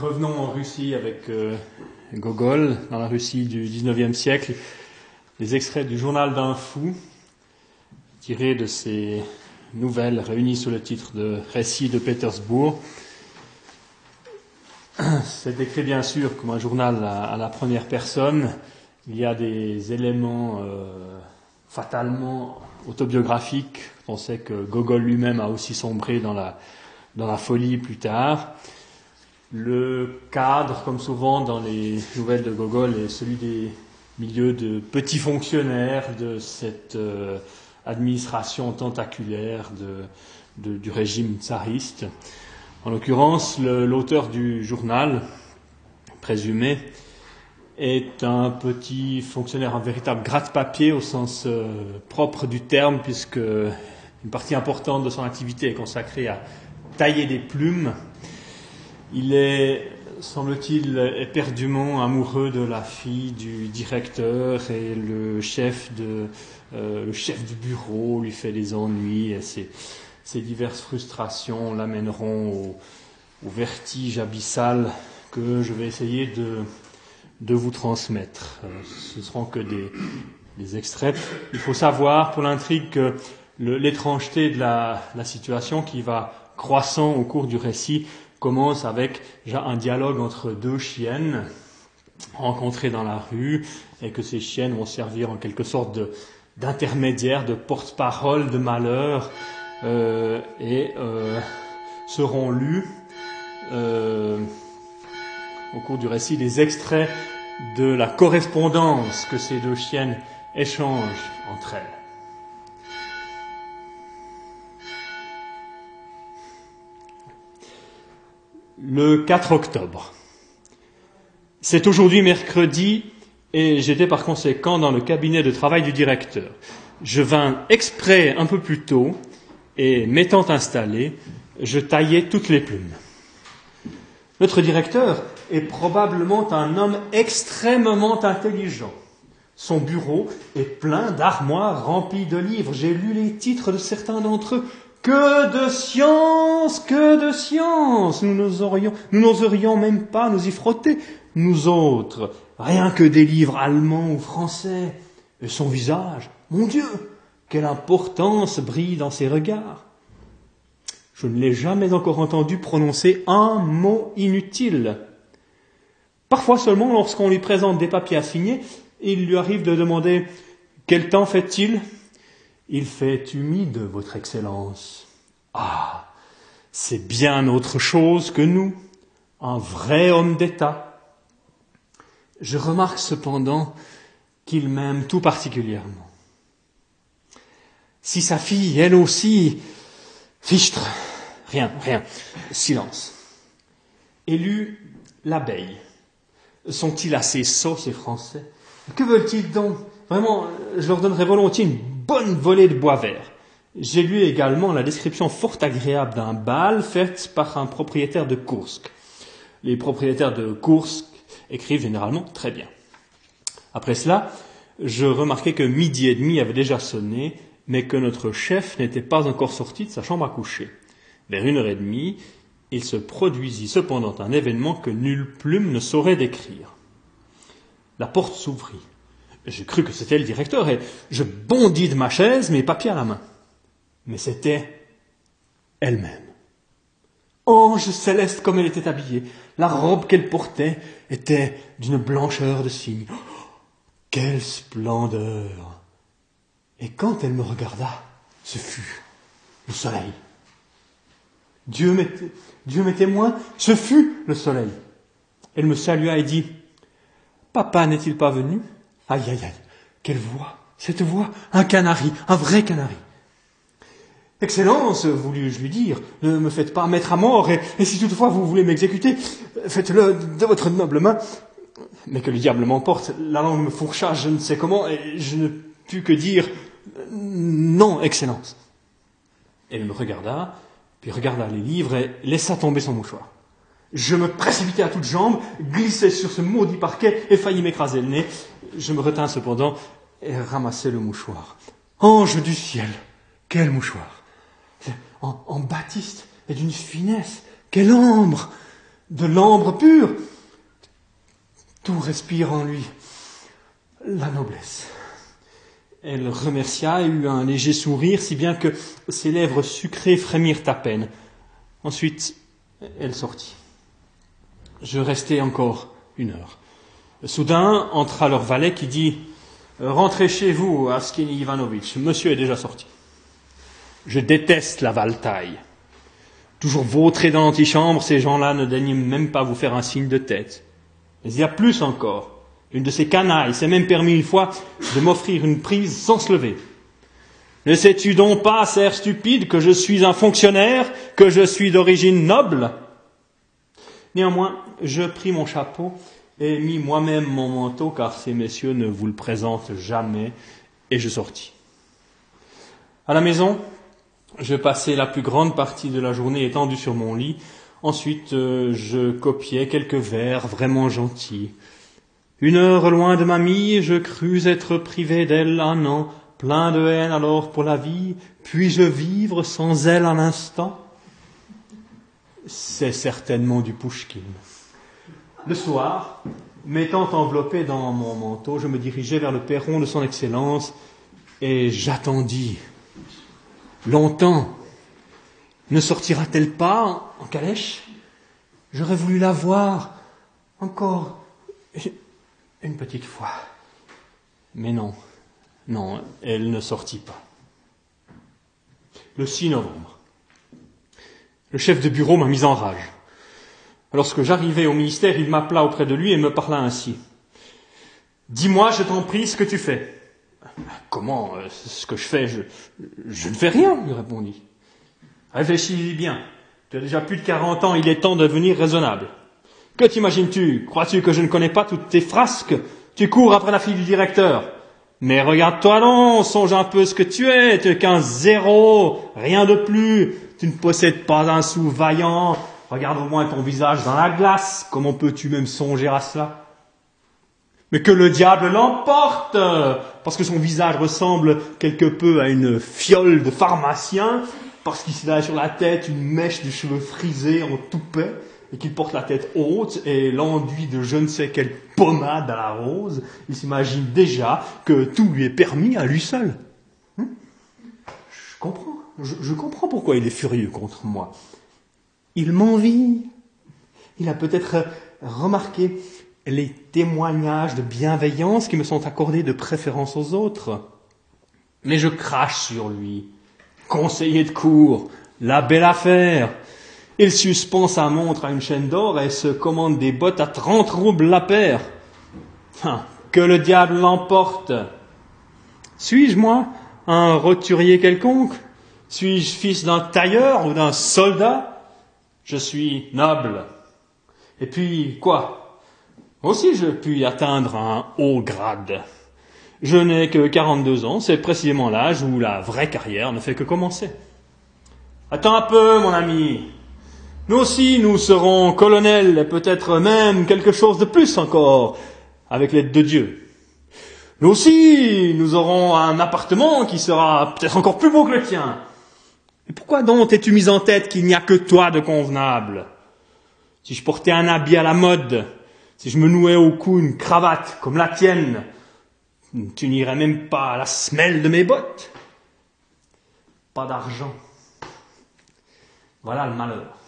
Revenons en Russie avec euh, Gogol, dans la Russie du XIXe siècle, les extraits du journal d'un fou, tirés de ces nouvelles réunies sous le titre de Récits de Pétersbourg. C'est écrit bien sûr comme un journal à, la première personne. Il y a des éléments euh, fatalement autobiographiques. On sait que Gogol lui-même a aussi sombré dans la, dans la folie plus tard. Le cadre, comme souvent dans les nouvelles de Gogol, est celui des milieux de petits fonctionnaires de cette euh, administration tentaculaire du régime tsariste. En l'occurrence, l'auteur du journal, présumé, est un petit fonctionnaire, un véritable gratte-papier au sens euh, propre du terme, puisque une partie importante de son activité est consacrée à tailler des plumes il est, semble-t-il, éperdument amoureux de la fille du directeur et le chef, de, euh, le chef du bureau lui fait des ennuis et ses, diverses frustrations l'amèneront au, vertige abyssal que je vais essayer de, vous transmettre. Euh, ce seront que des, extraits. Il faut savoir pour l'intrigue que l'étrangeté de la situation qui va croissant au cours du récit commence avec un dialogue entre deux chiennes rencontrées dans la rue et que ces chiennes vont servir en quelque sorte d'intermédiaire, de, porte-parole de malheur euh, et euh, seront lus euh, au cours du récit des extraits de la correspondance que ces deux chiennes échangent entre elles. Le 4 octobre. C'est aujourd'hui mercredi et j'étais par conséquent dans le cabinet de travail du directeur. Je vins exprès un peu plus tôt et m'étant installé, je taillais toutes les plumes. Notre directeur est probablement un homme extrêmement intelligent. Son bureau est plein d'armoires remplies de livres. J'ai lu les titres de certains d'entre eux. Que de science, que de science Nous n'oserions, nous n'oserions même pas nous y frotter, nous autres, rien que des livres allemands ou français. Son visage, mon Dieu, quelle importance brille dans ses regards. Je ne l'ai jamais encore entendu prononcer un mot inutile. Parfois seulement, lorsqu'on lui présente des papiers à signer, il lui arrive de demander Quel temps fait-il? Il fait humide, Votre Excellence. Ah, c'est bien autre chose que nous, un vrai homme d'État. Je remarque cependant qu'il m'aime tout particulièrement. Si sa fille, elle aussi, fichtre, rien, rien, silence. Élu l'abeille. Sont-ils assez sots, ces Français? Que veulent-ils donc? Vraiment, je leur donnerais volontiers une bonne volée de bois vert. J'ai lu également la description fort agréable d'un bal fait par un propriétaire de Kursk. Les propriétaires de Kursk écrivent généralement très bien. Après cela, je remarquai que midi et demi avait déjà sonné, mais que notre chef n'était pas encore sorti de sa chambre à coucher. Vers une heure et demie, il se produisit cependant un événement que nulle plume ne saurait décrire. La porte s'ouvrit. J'ai cru que c'était le directeur et je bondis de ma chaise, mes papiers à la main. Mais c'était elle-même. Ange céleste comme elle était habillée. La robe qu'elle portait était d'une blancheur de cygne. quelle splendeur Et quand elle me regarda, ce fut le soleil. Dieu m'est, Dieu m'est témoin, ce fut le soleil. Elle me salua et dit, Papa n'est-il pas venu? Aïe, aïe, aïe, quelle voix Cette voix, un canari, un vrai canari. Excellence, voulus-je lui dire, ne me faites pas mettre à mort, et, si toutefois vous voulez m'exécuter, faites-le de votre noble main. Mais que le diable m'emporte, la langue me fourcha je ne sais comment, et je ne pus que dire non, Excellence. Elle me regarda, puis regarda les livres et laissa tomber son mouchoir. Je me précipitai à toutes jambes, glissai sur ce maudit parquet et faillis m'écraser le nez. Je me retins cependant et ramassai le mouchoir. Ange du ciel, quel mouchoir En, en baptiste et d'une finesse, quelle ambre de l'ambre pur. Tout respire en lui la noblesse. Elle remercia et eut un léger sourire, si bien que ses lèvres sucrées frémirent à peine. Ensuite, elle sortit. Je restai encore une heure. Soudain entra leur valet qui dit Rentrez chez vous, Askini Ivanovitch, monsieur est déjà sorti. Je déteste la valtaille. Toujours vautré dans l'antichambre, ces gens-là ne daignent même pas vous faire un signe de tête. Mais il y a plus encore. Une de ces canailles s'est même permis une fois de m'offrir une prise sans se lever. Ne sais-tu donc pas, serre stupide, que je suis un fonctionnaire, que je suis d'origine noble? Néanmoins, je pris mon chapeau et mis moi-même mon manteau, car ces messieurs ne vous le présentent jamais, et je sortis. À la maison, je passai la plus grande partie de la journée étendu sur mon lit. Ensuite, euh, je copiais quelques vers vraiment gentils. Une heure loin de mamie, je crus être privé d'elle un an, plein de haine alors pour la vie, puis-je vivre sans elle un instant? C'est certainement du Pouchkin. Le soir, m'étant enveloppé dans mon manteau, je me dirigeai vers le perron de son Excellence et j'attendis. Longtemps. Ne sortira-t-elle pas en calèche? J'aurais voulu la voir encore une petite fois. Mais non, non, elle ne sortit pas. Le 6 novembre, le chef de bureau m'a mis en rage. Lorsque j'arrivai au ministère, il m'appela auprès de lui et me parla ainsi. Dis-moi, je t'en prie, ce que tu fais. Comment euh, ce que je fais je, je ne fais rien, lui répondit. Réfléchis bien. Tu as déjà plus de 40 ans, il est temps de devenir raisonnable. Que t'imagines-tu? Crois-tu que je ne connais pas toutes tes frasques? Tu cours après la fille du directeur. Mais regarde-toi non, songe un peu ce que tu es, tu es qu'un zéro, rien de plus. Tu ne possèdes pas un sou vaillant. Regarde au moins ton visage dans la glace. Comment peux-tu même songer à cela? Mais que le diable l'emporte Parce que son visage ressemble quelque peu à une fiole de pharmacien, parce qu'il a sur la tête une mèche de cheveux frisés en toupet et qu'il porte la tête haute et l'enduit de je ne sais quelle pommade à la rose, il s'imagine déjà que tout lui est permis à lui seul. Hein je comprends, je, comprends pourquoi il est furieux contre moi. Il m'envie. Il a peut-être remarqué les témoignages de bienveillance qui me sont accordés de préférence aux autres. Mais je crache sur lui. Conseiller de cour, la belle affaire, il suspend sa montre à une chaîne d'or et se commande des bottes à trente roubles la paire. Hein, que le diable l'emporte. Suis-je, moi, un roturier quelconque? Suis-je fils d'un tailleur ou d'un soldat? Je suis noble. Et puis, quoi? Aussi, je puis atteindre un haut grade. Je n'ai que 42 ans, c'est précisément l'âge où la vraie carrière ne fait que commencer. Attends un peu, mon ami, nous aussi, nous serons colonels et peut-être même quelque chose de plus encore, avec l'aide de Dieu. Nous aussi, nous aurons un appartement qui sera peut-être encore plus beau que le tien. Et pourquoi donc t'es-tu mis en tête qu'il n'y a que toi de convenable? Si je portais un habit à la mode, si je me nouais au cou une cravate comme la tienne, tu n'irais même pas à la semelle de mes bottes. Pas d'argent. Voilà le malheur.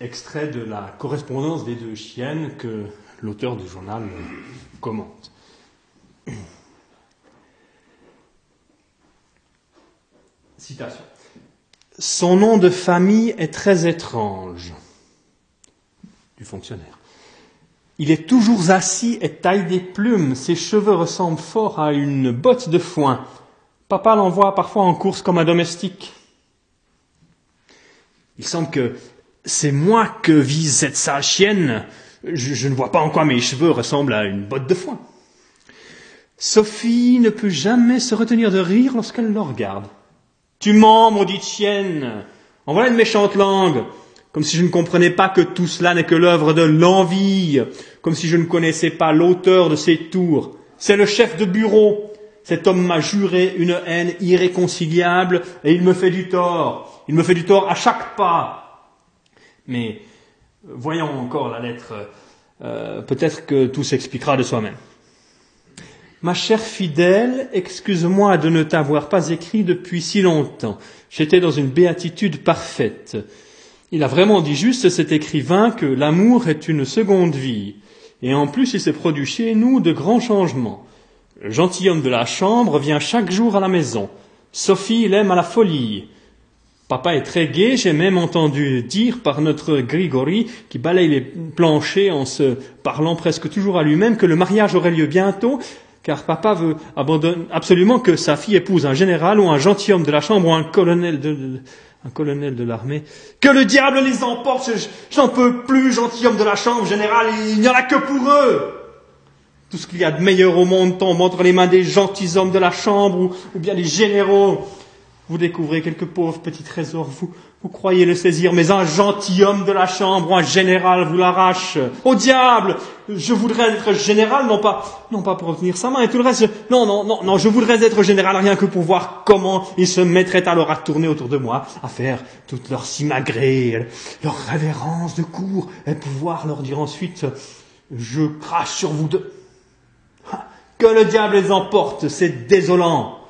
extrait de la correspondance des deux chiennes que l'auteur du journal commente. Citation. Son nom de famille est très étrange. Du fonctionnaire. Il est toujours assis et taille des plumes. Ses cheveux ressemblent fort à une botte de foin. Papa l'envoie parfois en course comme un domestique. Il semble que c'est moi que vise cette sale chienne. Je, ne vois pas en quoi mes cheveux ressemblent à une botte de foin. Sophie ne peut jamais se retenir de rire lorsqu'elle le regarde. Tu mens, maudite chienne. En voilà une méchante langue. Comme si je ne comprenais pas que tout cela n'est que l'œuvre de l'envie. Comme si je ne connaissais pas l'auteur de ces tours. C'est le chef de bureau. Cet homme m'a juré une haine irréconciliable et il me fait du tort. Il me fait du tort à chaque pas. Mais voyons encore la lettre. Euh, peut-être que tout s'expliquera de soi-même. Ma chère fidèle, excuse-moi de ne t'avoir pas écrit depuis si longtemps. J'étais dans une béatitude parfaite. Il a vraiment dit juste, cet écrivain, que l'amour est une seconde vie. Et en plus, il s'est produit chez nous de grands changements. Le gentilhomme de la chambre vient chaque jour à la maison. Sophie l'aime à la folie. Papa est très gai, j'ai même entendu dire par notre Grigori, qui balaye les planchers en se parlant presque toujours à lui-même, que le mariage aurait lieu bientôt, car papa veut absolument que sa fille épouse un général ou un gentilhomme de la chambre ou un colonel de, un colonel de l'armée. Que le diable les emporte, j'en peux plus, gentilhomme de la chambre, général, il n'y en a que pour eux. Tout ce qu'il y a de meilleur au monde tombe entre les mains des gentilshommes de la chambre ou, ou bien des généraux. Vous découvrez quelques pauvres petits trésors, vous, vous croyez le saisir, mais un gentilhomme de la chambre un général vous l'arrache. Au diable Je voudrais être général, non pas, non pas pour obtenir sa main et tout le reste. Non, non, non, non, je voudrais être général rien que pour voir comment ils se mettraient alors à tourner autour de moi, à faire toute leur simagrée, leur révérence de cour, et pouvoir leur dire ensuite, je crache sur vous deux. Que le diable les emporte, c'est désolant.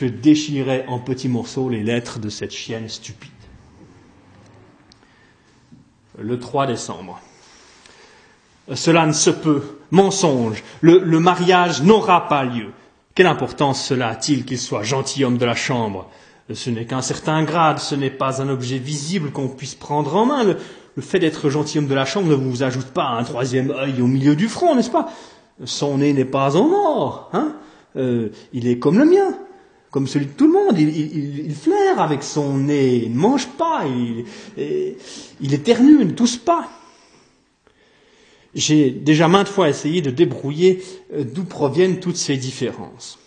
Je déchirais en petits morceaux les lettres de cette chienne stupide le 3 décembre. Cela ne se peut. Mensonge. Le, mariage n'aura pas lieu. Quelle importance cela a-t-il qu'il soit gentilhomme de la chambre? Ce n'est qu'un certain grade, ce n'est pas un objet visible qu'on puisse prendre en main. Le, le fait d'être gentilhomme de la chambre ne vous ajoute pas un troisième œil au milieu du front, n'est-ce pas? Son nez n'est pas en or, hein? Euh, il est comme le mien comme celui de tout le monde. Il, flaire avec son nez, il ne mange pas, il, il éternue, il ne tousse pas. J'ai déjà maintes fois essayé de débrouiller euh, d'où proviennent toutes ces différences.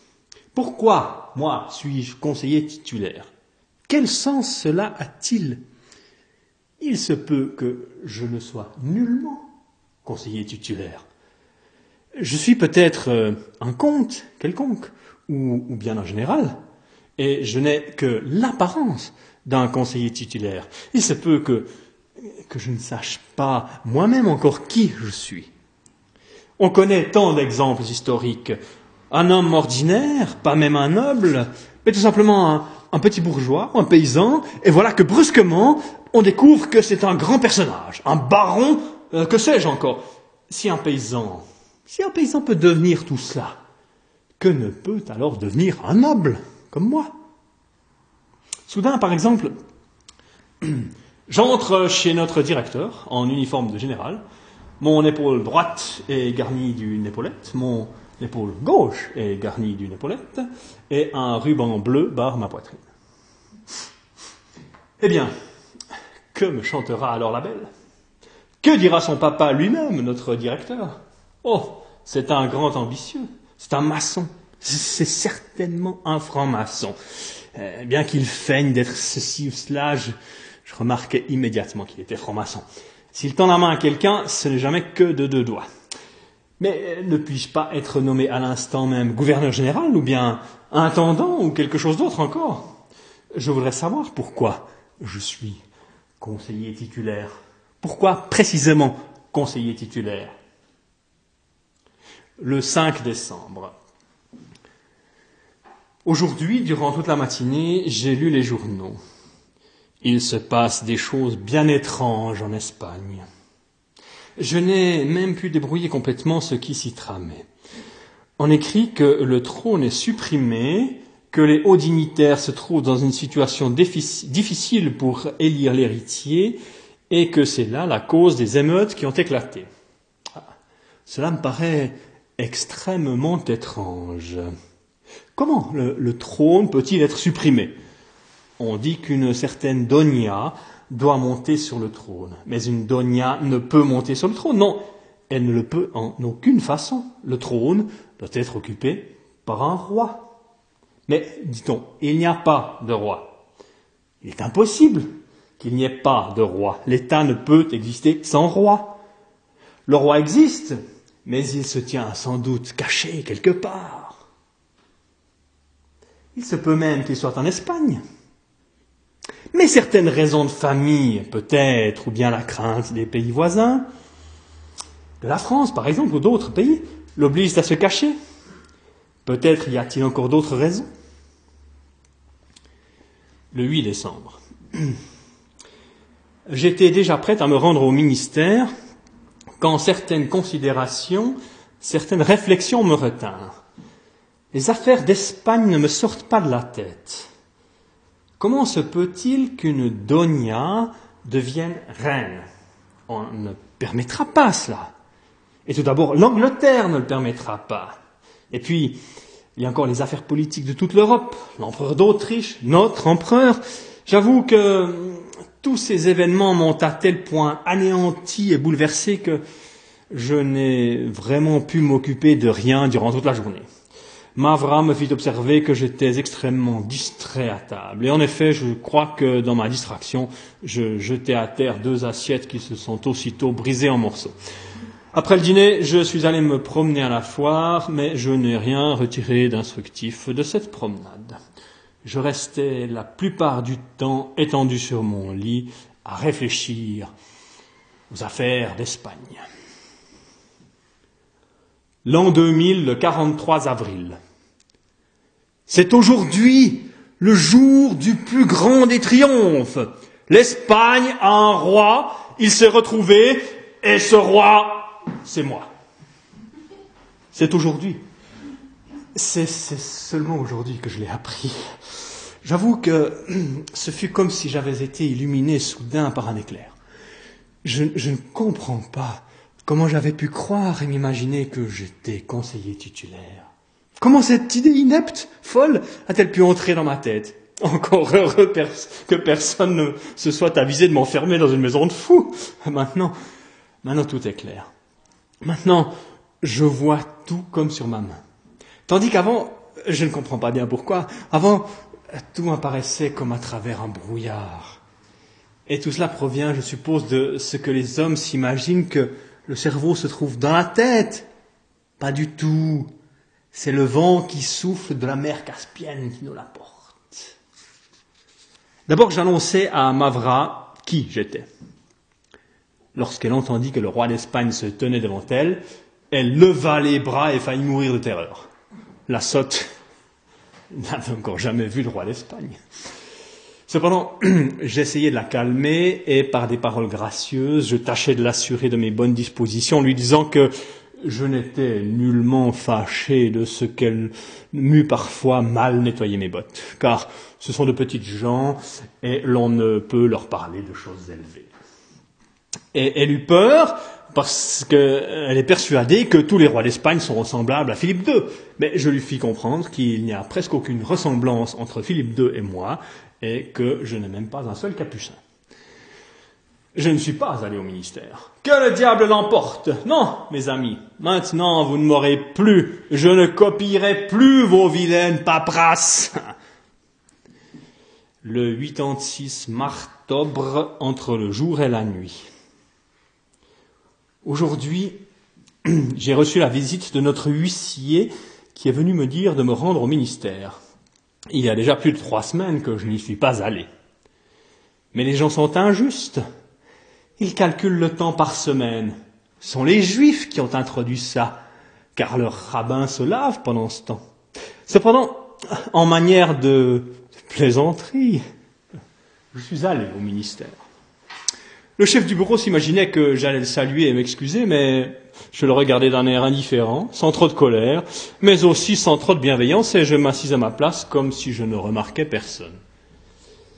Pourquoi, moi, suis-je conseiller titulaire? Quel sens cela a-t-il? Il se peut que je ne sois nullement conseiller titulaire. Je suis peut-être euh, un comte quelconque, ou, bien un général, et je n'ai que l'apparence d'un conseiller titulaire. Il se peut que, je ne sache pas moi-même encore qui je suis. On connaît tant d'exemples historiques. Un homme ordinaire, pas même un noble, mais tout simplement un, petit bourgeois, un paysan, et voilà que brusquement, on découvre que c'est un grand personnage, un baron, euh, que sais-je encore. Si un paysan peut devenir tout cela, que ne peut alors devenir un noble comme moi Soudain, par exemple, j'entre chez notre directeur en uniforme de général. Mon épaule droite est garnie d'une épaulette, mon épaule gauche est garnie d'une épaulette, et un ruban bleu barre ma poitrine. Eh bien, que me chantera alors la belle? Que dira son papa lui-même, notre directeur? Oh, c'est un grand ambitieux. C'est un maçon. C'est certainement un franc-maçon. Euh, bien qu'il feigne d'être ceci ou cela, je, je remarquais immédiatement qu'il était franc-maçon. S'il tend la main à quelqu'un, ce n'est jamais que de deux doigts. Mais euh, ne puis-je pas être nommé à l'instant même gouverneur général ou bien intendant ou quelque chose d'autre encore? Je voudrais savoir pourquoi je suis conseiller titulaire. Pourquoi précisément conseiller titulaire? Le 5 décembre. Aujourd'hui, durant toute la matinée, j'ai lu les journaux. Il se passe des choses bien étranges en Espagne. Je n'ai même pu débrouiller complètement ce qui s'y tramait. On écrit que le trône est supprimé, que les hauts dignitaires se trouvent dans une situation difficile pour élire l'héritier, et que c'est là la cause des émeutes qui ont éclaté. Ah, cela me paraît extrêmement étrange. Comment le, trône peut-il être supprimé? On dit qu'une certaine Donia doit monter sur le trône, mais une Donia ne peut monter sur le trône. Non, elle ne le peut en aucune façon. Le trône doit être occupé par un roi. Mais, dit-on, il n'y a pas de roi. Il est impossible qu'il n'y ait pas de roi. L'État ne peut exister sans roi. Le roi existe, mais il se tient sans doute caché quelque part. Il se peut même qu'il soit en Espagne. Mais certaines raisons de famille, peut-être, ou bien la crainte des pays voisins, de la France par exemple, ou d'autres pays, l'obligent à se cacher. Peut-être y a-t-il encore d'autres raisons. Le 8 décembre. J'étais déjà prête à me rendre au ministère quand certaines considérations, certaines réflexions me retinrent. Les affaires d'Espagne ne me sortent pas de la tête. Comment se peut-il qu'une Donia devienne reine? On ne permettra pas cela. Et tout d'abord, l'Angleterre ne le permettra pas. Et puis, il y a encore les affaires politiques de toute l'Europe, l'empereur d'Autriche, notre empereur. J'avoue que tous ces événements m'ont à tel point anéanti et bouleversé que je n'ai vraiment pu m'occuper de rien durant toute la journée. Mavra me fit observer que j'étais extrêmement distrait à table. Et en effet, je crois que dans ma distraction, je jetai à terre deux assiettes qui se sont aussitôt brisées en morceaux. Après le dîner, je suis allé me promener à la foire, mais je n'ai rien retiré d'instructif de cette promenade. Je restais la plupart du temps étendu sur mon lit à réfléchir aux affaires d'Espagne. L'an 2000, le 43 avril. C'est aujourd'hui le jour du plus grand des triomphes. L'Espagne a un roi, il s'est retrouvé, et ce roi, c'est moi. C'est aujourd'hui. C'est seulement aujourd'hui que je l'ai appris. J'avoue que ce fut comme si j'avais été illuminé soudain par un éclair. Je, ne comprends pas Comment j'avais pu croire et m'imaginer que j'étais conseiller titulaire Comment cette idée inepte, folle, a-t-elle pu entrer dans ma tête? Encore heureux que personne ne se soit avisé de m'enfermer dans une maison de fous. Maintenant, maintenant tout est clair. Maintenant, je vois tout comme sur ma main. Tandis qu'avant, je ne comprends pas bien pourquoi, avant, tout apparaissait comme à travers un brouillard. Et tout cela provient, je suppose, de ce que les hommes s'imaginent que le cerveau se trouve dans la tête. Pas du tout. C'est le vent qui souffle de la mer Caspienne qui nous l'apporte. D'abord, j'annonçais à Mavra qui j'étais. Lorsqu'elle entendit que le roi d'Espagne se tenait devant elle, elle leva les bras et faillit mourir de terreur. La sotte n'avait encore jamais vu le roi d'Espagne. Cependant, j'essayais de la calmer et par des paroles gracieuses, je tâchais de l'assurer de mes bonnes dispositions, lui disant que je n'étais nullement fâché de ce qu'elle m'eût parfois mal nettoyé mes bottes, car ce sont de petites gens et l'on ne peut leur parler de choses élevées. Et elle eut peur parce qu'elle est persuadée que tous les rois d'Espagne sont ressemblables à Philippe II. Mais je lui fis comprendre qu'il n'y a presque aucune ressemblance entre Philippe II et moi, et que je n'ai même pas un seul capucin. Je ne suis pas allé au ministère. Que le diable l'emporte? Non, mes amis, maintenant vous ne m'aurez plus. Je ne copierai plus vos vilaines paperasses. Le 86 martobre entre le jour et la nuit. Aujourd'hui, j'ai reçu la visite de notre huissier qui est venu me dire de me rendre au ministère. Il y a déjà plus de trois semaines que je n'y suis pas allé. Mais les gens sont injustes. Ils calculent le temps par semaine. Ce sont les Juifs qui ont introduit ça, car leur rabbin se lave pendant ce temps. Cependant, en manière de plaisanterie, je suis allé au ministère. Le chef du bureau s'imaginait que j'allais le saluer et m'excuser, mais je le regardais d'un air indifférent, sans trop de colère, mais aussi sans trop de bienveillance, et je m'assis à ma place comme si je ne remarquais personne.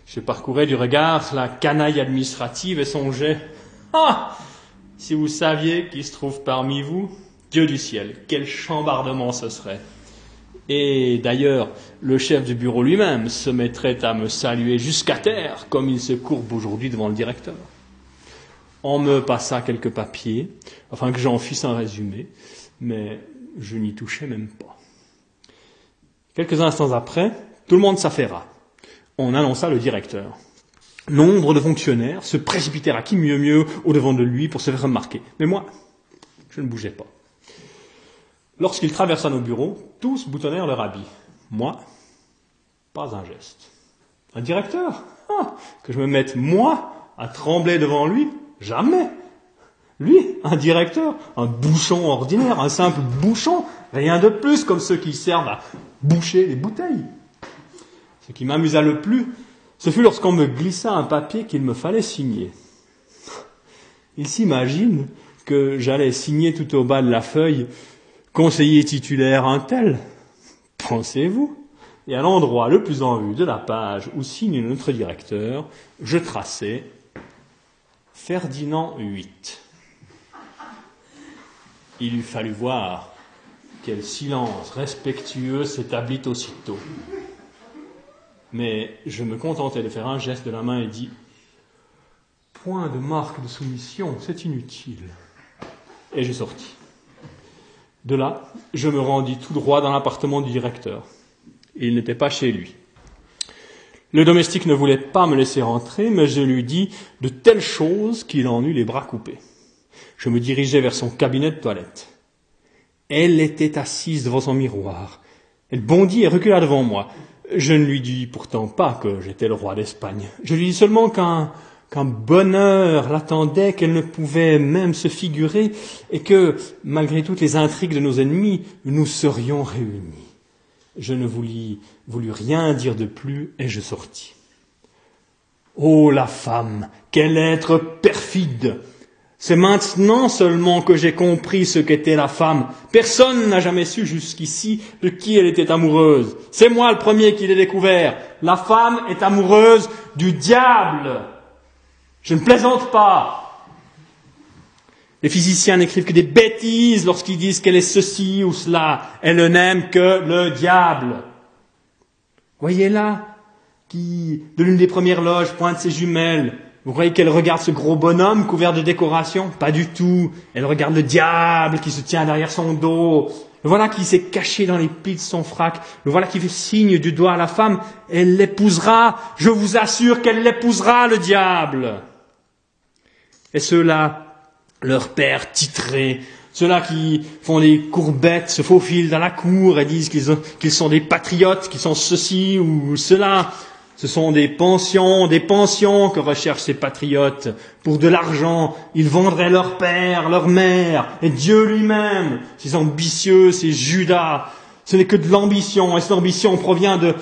Je parcourais du regard la canaille administrative et songeais Ah Si vous saviez qui se trouve parmi vous, Dieu du ciel, quel chambardement ce serait et d'ailleurs, le chef du bureau lui-même se mettrait à me saluer jusqu'à terre, comme il se courbe aujourd'hui devant le directeur. On me passa quelques papiers, afin que j'en fisse un résumé, mais je n'y touchais même pas. Quelques instants après, tout le monde s'affaira. On annonça le directeur. Nombre de fonctionnaires se précipitèrent à qui mieux mieux au devant de lui pour se faire remarquer. Mais moi, je ne bougeais pas. Lorsqu'il traversa nos bureaux, tous boutonnèrent leur habit. Moi, Pas un geste. Un directeur? Ah, Que je me mette, moi, à trembler devant lui Jamais Lui, un directeur, un bouchon ordinaire, un simple bouchon, rien de plus comme ceux qui servent à boucher les bouteilles. Ce qui m'amusa le plus, ce fut lorsqu'on me glissa un papier qu'il me fallait signer. Il s'imagine que j'allais signer tout au bas de la feuille conseiller titulaire un tel. Pensez-vous? Et à l'endroit le plus en vue de la page où signe notre directeur, je traçais Ferdinand VIII. Il eût fallu voir quel silence respectueux s'établit aussitôt. Mais je me contentais de faire un geste de la main et dis Point de marque de soumission, c'est inutile. Et je sortis. De là, je me rendis tout droit dans l'appartement du directeur. Il n'était pas chez lui. Le domestique ne voulait pas me laisser rentrer, mais je lui dis de telles choses qu'il en eut les bras coupés. Je me dirigeai vers son cabinet de toilette. Elle était assise devant son miroir. Elle bondit et recula devant moi. Je ne lui dis pourtant pas que j'étais le roi d'Espagne. Je lui dis seulement qu'un qu'un bonheur l'attendait qu'elle ne pouvait même se figurer et que, malgré toutes les intrigues de nos ennemis, nous serions réunis. Je ne voulus, voulus rien dire de plus et je sortis. Oh la femme, quel être perfide c'est maintenant seulement que j'ai compris ce qu'était la femme. Personne n'a jamais su jusqu'ici de qui elle était amoureuse. C'est moi le premier qui l'ai découvert. La femme est amoureuse du diable. Je ne plaisante pas. Les physiciens n'écrivent que des bêtises lorsqu'ils disent qu'elle est ceci ou cela. Elle n'aime que le diable. Voyez là, qui, de l'une des premières loges, pointe ses jumelles, vous croyez qu'elle regarde ce gros bonhomme couvert de décorations? Pas du tout. Elle regarde le diable qui se tient derrière son dos. Le voilà qui s'est caché dans les plis de son frac. Le voilà qui fait signe du doigt à la femme. Elle l'épousera. Je vous assure qu'elle l'épousera, le diable. Et ceux-là, leur père titré, ceux-là qui font des courbettes, se faufilent dans la cour et disent qu'ils sont des patriotes, qu'ils sont ceci ou cela, ce sont des pensions, des pensions que recherchent ces patriotes. Pour de l'argent, ils vendraient leur père, leur mère, et Dieu lui-même. Ces ambitieux, ces Judas, ce n'est que de l'ambition, et cette ambition provient de,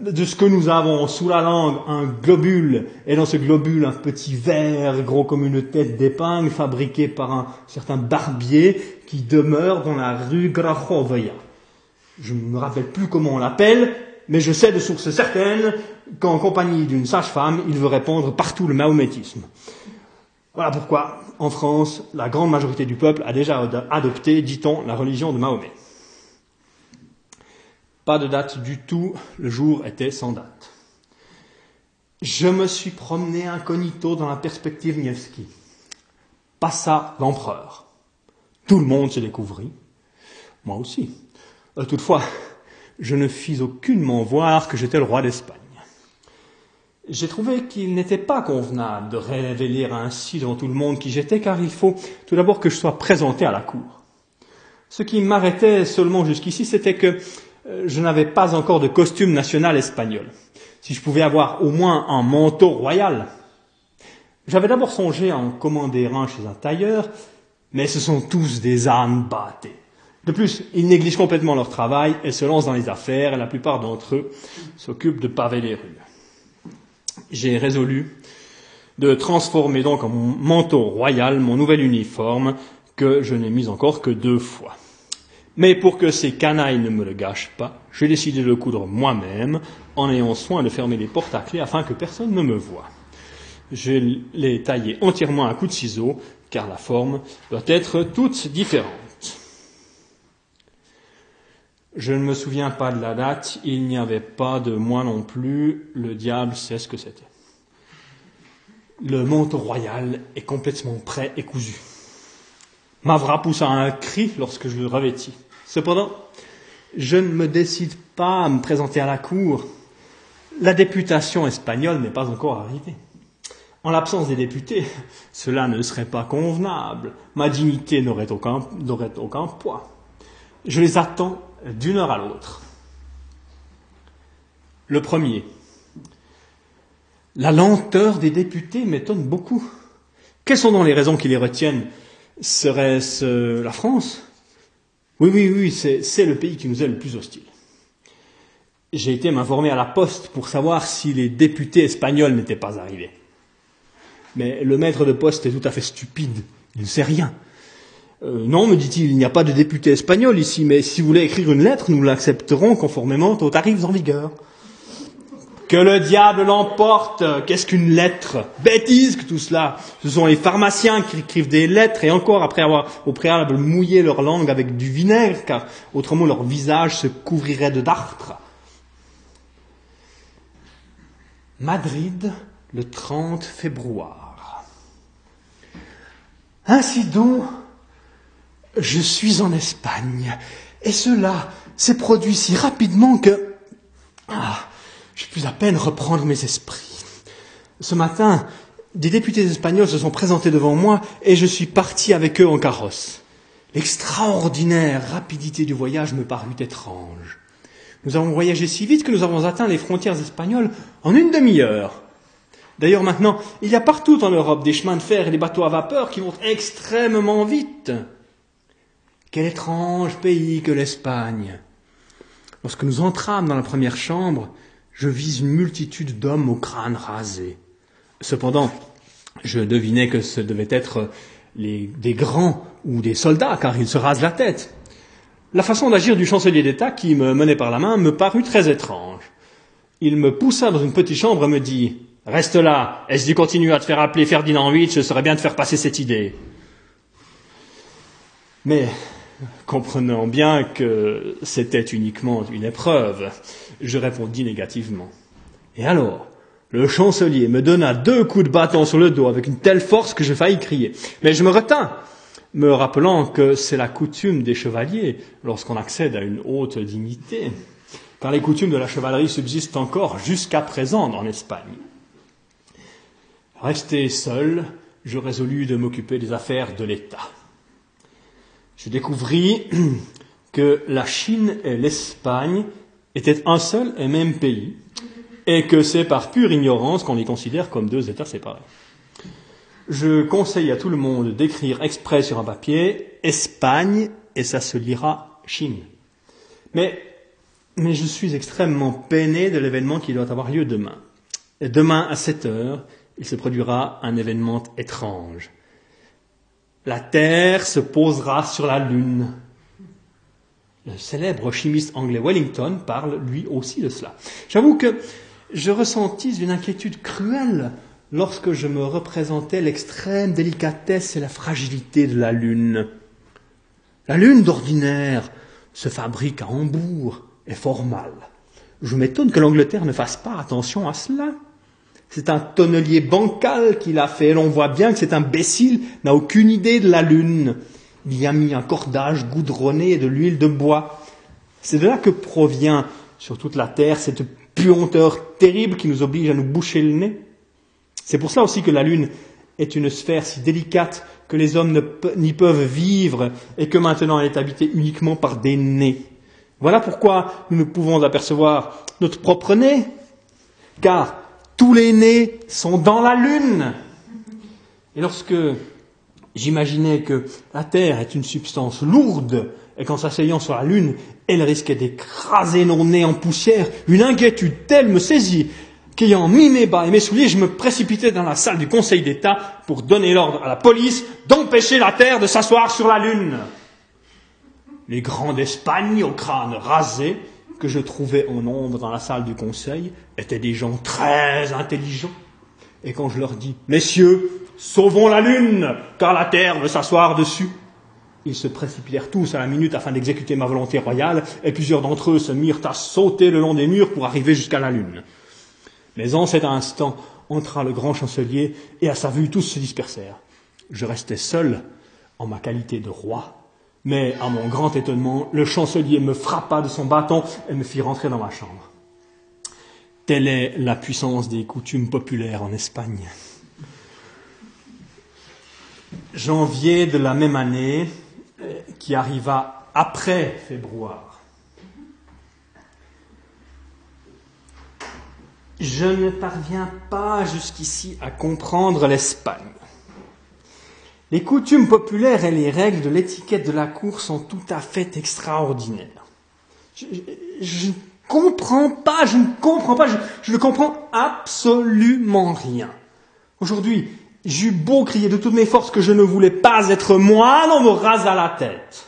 de ce que nous avons sous la langue, un globule, et dans ce globule, un petit verre gros comme une tête d'épingle, fabriqué par un certain barbier qui demeure dans la rue Grachovia. Je ne me rappelle plus comment on l'appelle, mais je sais de sources certaines qu'en compagnie d'une sage-femme, il veut répandre partout le mahométisme. Voilà pourquoi, en France, la grande majorité du peuple a déjà adopté, dit-on, la religion de Mahomet. Pas de date du tout, le jour était sans date. Je me suis promené incognito dans la perspective Nievski. Passa l'empereur. Tout le monde se découvrit. Moi aussi. Euh, toutefois, je ne fis aucunement voir que j'étais le roi d'Espagne. J'ai trouvé qu'il n'était pas convenable de révéler ainsi devant tout le monde qui j'étais, car il faut tout d'abord que je sois présenté à la cour. Ce qui m'arrêtait seulement jusqu'ici, c'était que je n'avais pas encore de costume national espagnol. Si je pouvais avoir au moins un manteau royal. J'avais d'abord songé à en commander un chez un tailleur, mais ce sont tous des ânes bâtés. De plus, ils négligent complètement leur travail et se lancent dans les affaires et la plupart d'entre eux s'occupent de paver les rues. J'ai résolu de transformer donc en manteau royal mon nouvel uniforme que je n'ai mis encore que deux fois. Mais pour que ces canailles ne me le gâchent pas, j'ai décidé de le coudre moi-même en ayant soin de fermer les portes à clé afin que personne ne me voie. Je l'ai taillé entièrement à coups de ciseaux car la forme doit être toute différente. Je ne me souviens pas de la date, il n'y avait pas de moi non plus, le diable sait ce que c'était. Le manteau royal est complètement prêt et cousu. Mavra poussa un cri lorsque je le revêtis. Cependant, je ne me décide pas à me présenter à la cour. La députation espagnole n'est pas encore arrivée. En l'absence des députés, cela ne serait pas convenable. Ma dignité n'aurait aucun, aucun poids. Je les attends d'une heure à l'autre. Le premier, la lenteur des députés m'étonne beaucoup. Quelles sont donc les raisons qui les retiennent? Serait-ce la France? Oui, oui, oui, c'est le pays qui nous est le plus hostile. J'ai été m'informer à la poste pour savoir si les députés espagnols n'étaient pas arrivés. Mais le maître de poste est tout à fait stupide, il ne sait rien. Euh, non, me dit-il, il n'y a pas de député espagnol ici, mais si vous voulez écrire une lettre, nous l'accepterons conformément aux tarifs en vigueur. Que le diable l'emporte Qu'est-ce qu'une lettre Bêtise que tout cela Ce sont les pharmaciens qui écrivent des lettres et encore après avoir au préalable mouillé leur langue avec du vinaigre, car autrement leur visage se couvrirait de dartre. Madrid, le 30 février. Ainsi donc, je suis en Espagne, et cela s'est produit si rapidement que ah, je puis à peine reprendre mes esprits. Ce matin, des députés espagnols se sont présentés devant moi et je suis parti avec eux en carrosse. L'extraordinaire rapidité du voyage me parut étrange. Nous avons voyagé si vite que nous avons atteint les frontières espagnoles en une demi-heure. D'ailleurs, maintenant, il y a partout en Europe des chemins de fer et des bateaux à vapeur qui vont extrêmement vite. Quel étrange pays que l'Espagne. Lorsque nous entrâmes dans la première chambre, je vis une multitude d'hommes au crâne rasé. Cependant, je devinais que ce devait être des grands ou des soldats, car ils se rasent la tête. La façon d'agir du chancelier d'État qui me menait par la main me parut très étrange. Il me poussa dans une petite chambre et me dit Reste là, et si tu continues à te faire appeler Ferdinand VIII, ce serait bien de faire passer cette idée. Mais, comprenant bien que c'était uniquement une épreuve, je répondis négativement. Et alors, le chancelier me donna deux coups de bâton sur le dos avec une telle force que je faillis crier. Mais je me retins, me rappelant que c'est la coutume des chevaliers lorsqu'on accède à une haute dignité, car les coutumes de la chevalerie subsistent encore jusqu'à présent en Espagne. Resté seul, je résolus de m'occuper des affaires de l'État. Je découvris que la Chine et l'Espagne étaient un seul et même pays, et que c'est par pure ignorance qu'on les considère comme deux États séparés. Je conseille à tout le monde d'écrire exprès sur un papier Espagne et ça se lira Chine. Mais, mais je suis extrêmement peiné de l'événement qui doit avoir lieu demain. Demain à 7 heures, il se produira un événement étrange. La Terre se posera sur la Lune. Le célèbre chimiste anglais Wellington parle lui aussi de cela. J'avoue que je ressentis une inquiétude cruelle lorsque je me représentais l'extrême délicatesse et la fragilité de la Lune. La Lune d'ordinaire se fabrique à Hambourg et fort mal. Je m'étonne que l'Angleterre ne fasse pas attention à cela. C'est un tonnelier bancal qui l'a fait. L'on voit bien que cet imbécile n'a aucune idée de la Lune. Il y a mis un cordage goudronné et de l'huile de bois. C'est de là que provient sur toute la Terre cette puanteur terrible qui nous oblige à nous boucher le nez. C'est pour cela aussi que la Lune est une sphère si délicate que les hommes n'y peuvent vivre et que maintenant elle est habitée uniquement par des nez. Voilà pourquoi nous ne pouvons apercevoir notre propre nez, car tous les nez sont dans la lune. Et lorsque j'imaginais que la Terre est une substance lourde et qu'en s'asseyant sur la lune, elle risquait d'écraser nos nez en poussière, une inquiétude telle me saisit qu'ayant mis mes bas et mes souliers, je me précipitais dans la salle du Conseil d'État pour donner l'ordre à la police d'empêcher la Terre de s'asseoir sur la Lune. Les grands d'Espagne, au crâne rasé, que je trouvais en nombre dans la salle du conseil étaient des gens très intelligents. Et quand je leur dis, messieurs, sauvons la lune, car la terre veut s'asseoir dessus, ils se précipitèrent tous à la minute afin d'exécuter ma volonté royale, et plusieurs d'entre eux se mirent à sauter le long des murs pour arriver jusqu'à la lune. Mais en cet instant entra le grand chancelier, et à sa vue tous se dispersèrent. Je restais seul en ma qualité de roi mais à mon grand étonnement, le chancelier me frappa de son bâton et me fit rentrer dans ma chambre. Telle est la puissance des coutumes populaires en Espagne. Janvier de la même année, euh, qui arriva après février. Je ne parviens pas jusqu'ici à comprendre l'Espagne. Les coutumes populaires et les règles de l'étiquette de la cour sont tout à fait extraordinaires. Je, ne comprends pas, je ne comprends pas, je, ne comprends absolument rien. Aujourd'hui, J'eus beau crier de toutes mes forces que je ne voulais pas être moine, on me rasa la tête.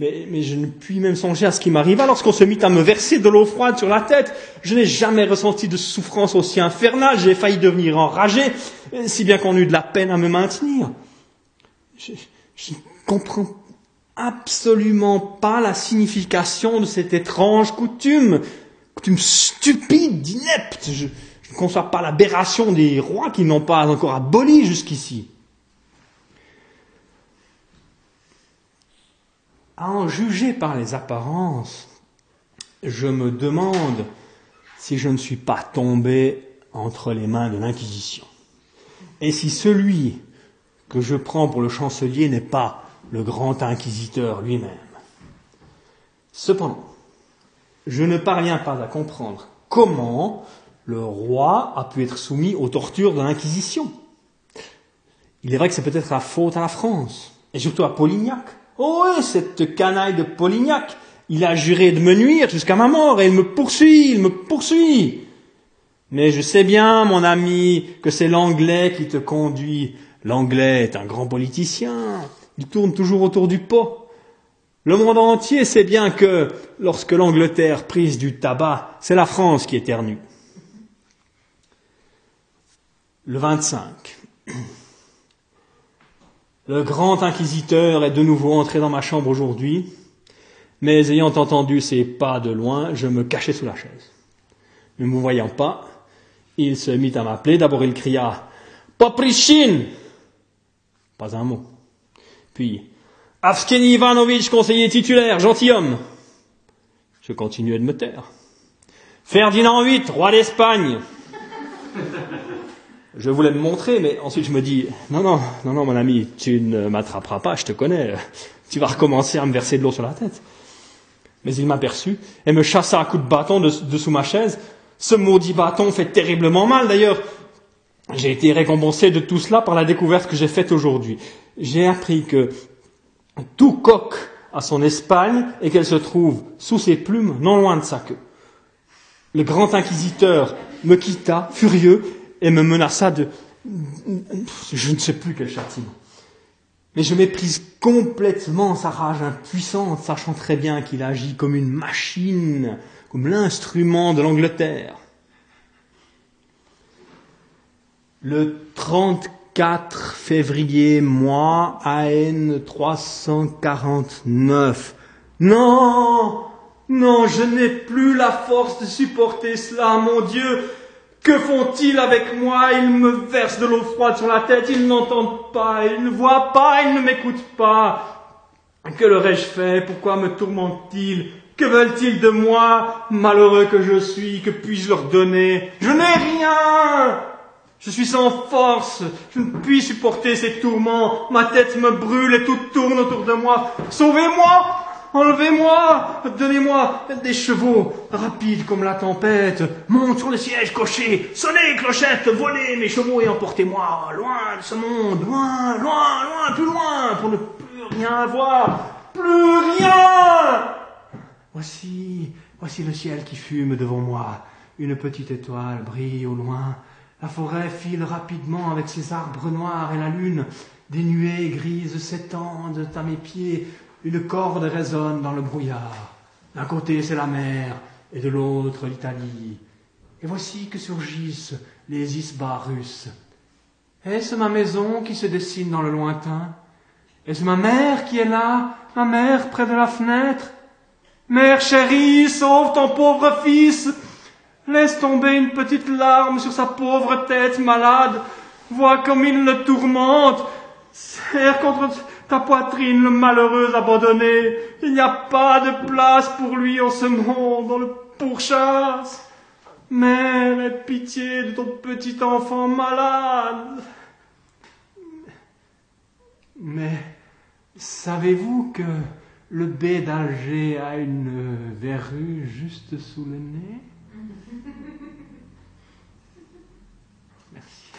Mais, je ne puis même songer à ce qui m'arriva lorsqu'on se mit à me verser de l'eau froide sur la tête. Je n'ai jamais ressenti de souffrance aussi infernale, j'ai failli devenir enragé, si bien qu'on eut de la peine à me maintenir. Je, je ne comprends absolument pas la signification de cette étrange coutume, coutume stupide, inepte. Je, ne conçois pas l'aberration des rois qui n'ont pas encore aboli jusqu'ici. À en juger par les apparences, je me demande si je ne suis pas tombé entre les mains de l'Inquisition. Et si celui que je prends pour le chancelier n'est pas le grand inquisiteur lui-même. Cependant, je ne parviens pas à comprendre comment le roi a pu être soumis aux tortures de l'Inquisition. Il est vrai que c'est peut-être la faute à la France, et surtout à Polignac. Oh cette canaille de Polignac, il a juré de me nuire jusqu'à ma mort, et il me poursuit, il me poursuit. Mais je sais bien, mon ami, que c'est l'anglais qui te conduit. L'anglais est un grand politicien, il tourne toujours autour du pot. Le monde entier sait bien que lorsque l'Angleterre prise du tabac, c'est la France qui éternue le 25. Le grand inquisiteur est de nouveau entré dans ma chambre aujourd'hui, mais ayant entendu ses pas de loin, je me cachai sous la chaise. Ne me voyant pas, il se mit à m'appeler. D'abord il cria Poprichine Pas un mot. Puis Avskeni Ivanovitch, conseiller titulaire, gentilhomme. Je continuais de me taire. Ferdinand VIII, roi d'Espagne je voulais me montrer, mais ensuite je me dis, non, non, non, non, mon ami, tu ne m'attraperas pas, je te connais, tu vas recommencer à me verser de l'eau sur la tête. Mais il m'aperçut et me chassa à coups de bâton dessous ma chaise. Ce maudit bâton fait terriblement mal, d'ailleurs. J'ai été récompensé de tout cela par la découverte que j'ai faite aujourd'hui. J'ai appris que tout coq a son Espagne et qu'elle se trouve sous ses plumes, non loin de sa queue. Le grand inquisiteur me quitta, furieux, et me menaça de... Je ne sais plus quel châtiment. Mais je méprise complètement sa rage impuissante, sachant très bien qu'il agit comme une machine, comme l'instrument de l'Angleterre. Le 34 février, mois AN 349. Non, non, je n'ai plus la force de supporter cela, mon Dieu. Que font-ils avec moi? Ils me versent de l'eau froide sur la tête, ils n'entendent pas, ils ne voient pas, ils ne m'écoutent pas. Que leur ai-je fait? Pourquoi me tourmentent-ils? Que veulent-ils de moi? Malheureux que je suis, que puis-je leur donner? Je n'ai rien! Je suis sans force, je ne puis supporter ces tourments, ma tête me brûle et tout tourne autour de moi. Sauvez-moi Enlevez-moi Donnez-moi des chevaux rapides comme la tempête. Monte sur le siège cocher. Sonnez, clochette, volez mes chevaux et emportez-moi loin de ce monde. Loin, loin, loin, plus loin, pour ne plus rien voir. Plus rien Voici, voici le ciel qui fume devant moi. Une petite étoile brille au loin. La forêt file rapidement avec ses arbres noirs et la lune. Des nuées grises s'étendent à mes pieds. Une corde résonne dans le brouillard. D'un côté, c'est la mer, et de l'autre, l'Italie. Et voici que surgissent les isbas russes. Est-ce ma maison qui se dessine dans le lointain? Est-ce ma mère qui est là, ma mère près de la fenêtre? Mère chérie, sauve ton pauvre fils Laisse tomber une petite larme sur sa pauvre tête malade. Vois comme il le tourmente. Serre contre ta poitrine, le malheureux abandonné, il n'y a pas de place pour lui en ce monde, on le pourchasse. Mère, aie pitié de ton petit enfant malade. Mais savez-vous que le baie d'Alger a une verrue juste sous le nez? Merci.